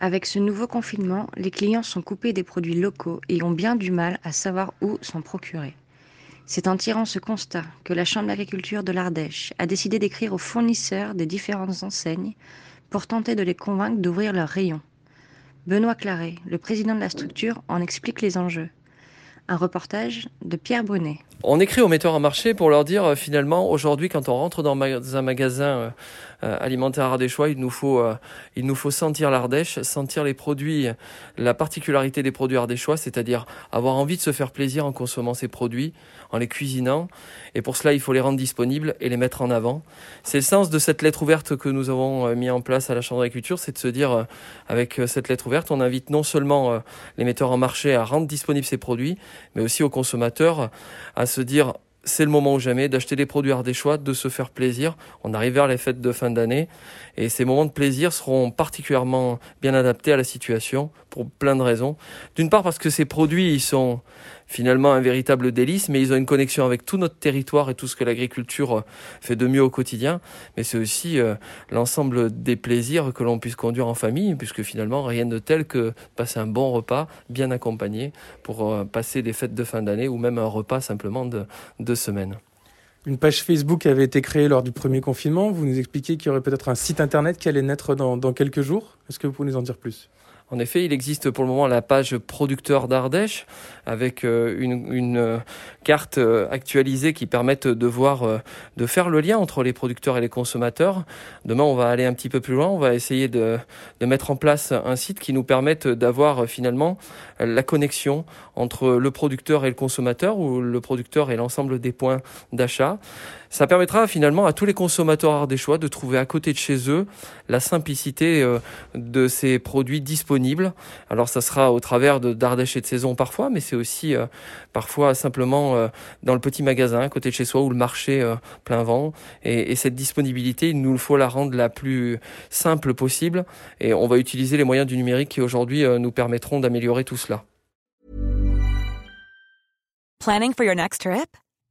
Avec ce nouveau confinement, les clients sont coupés des produits locaux et ont bien du mal à savoir où s'en procurer. C'est en tirant ce constat que la Chambre d'agriculture de l'Ardèche a décidé d'écrire aux fournisseurs des différentes enseignes pour tenter de les convaincre d'ouvrir leurs rayons. Benoît Claret, le président de la structure, en explique les enjeux. Un reportage de Pierre Brunet. On écrit aux metteurs en marché pour leur dire euh, finalement aujourd'hui quand on rentre dans un magasin euh, euh, alimentaire ardéchois, il nous faut il nous faut sentir l'Ardèche, sentir les produits, la particularité des produits ardéchois, c'est-à-dire avoir envie de se faire plaisir en consommant ces produits, en les cuisinant et pour cela il faut les rendre disponibles et les mettre en avant. C'est le sens de cette lettre ouverte que nous avons mis en place à la Chambre d'agriculture, c'est de se dire avec cette lettre ouverte, on invite non seulement les metteurs en marché à rendre disponibles ces produits, mais aussi aux consommateurs à se dire c'est le moment ou jamais d'acheter des produits ardéchois, de se faire plaisir. On arrive vers les fêtes de fin d'année et ces moments de plaisir seront particulièrement bien adaptés à la situation pour plein de raisons. D'une part parce que ces produits ils sont finalement un véritable délice, mais ils ont une connexion avec tout notre territoire et tout ce que l'agriculture fait de mieux au quotidien. Mais c'est aussi euh, l'ensemble des plaisirs que l'on puisse conduire en famille, puisque finalement rien de tel que passer un bon repas bien accompagné pour euh, passer des fêtes de fin d'année ou même un repas simplement de deux semaines. Une page Facebook avait été créée lors du premier confinement. Vous nous expliquez qu'il y aurait peut-être un site internet qui allait naître dans quelques jours. Est-ce que vous pouvez nous en dire plus? En effet, il existe pour le moment la page producteur d'Ardèche avec euh, une, euh, carte euh, actualisée qui permette de voir, de faire le lien entre les producteurs et les consommateurs. Demain, on va aller un petit peu plus loin. On va essayer de mettre en place un site qui nous permette d'avoir finalement la connexion entre le producteur et le consommateur ou le producteur et l'ensemble des points d'achat. Ça permettra finalement à tous les consommateurs ardéchois de trouver à côté de chez eux la simplicité de ces produits disponibles alors ça sera au travers de d'Ardèche et de saison parfois, mais c'est aussi euh, parfois simplement euh, dans le petit magasin à côté de chez soi ou le marché euh, plein vent. Et, et, cette disponibilité, il nous faut la rendre la plus simple possible. Et on va utiliser les moyens du numérique qui aujourd'hui nous permettront d'améliorer tout cela. Planning for your next trip?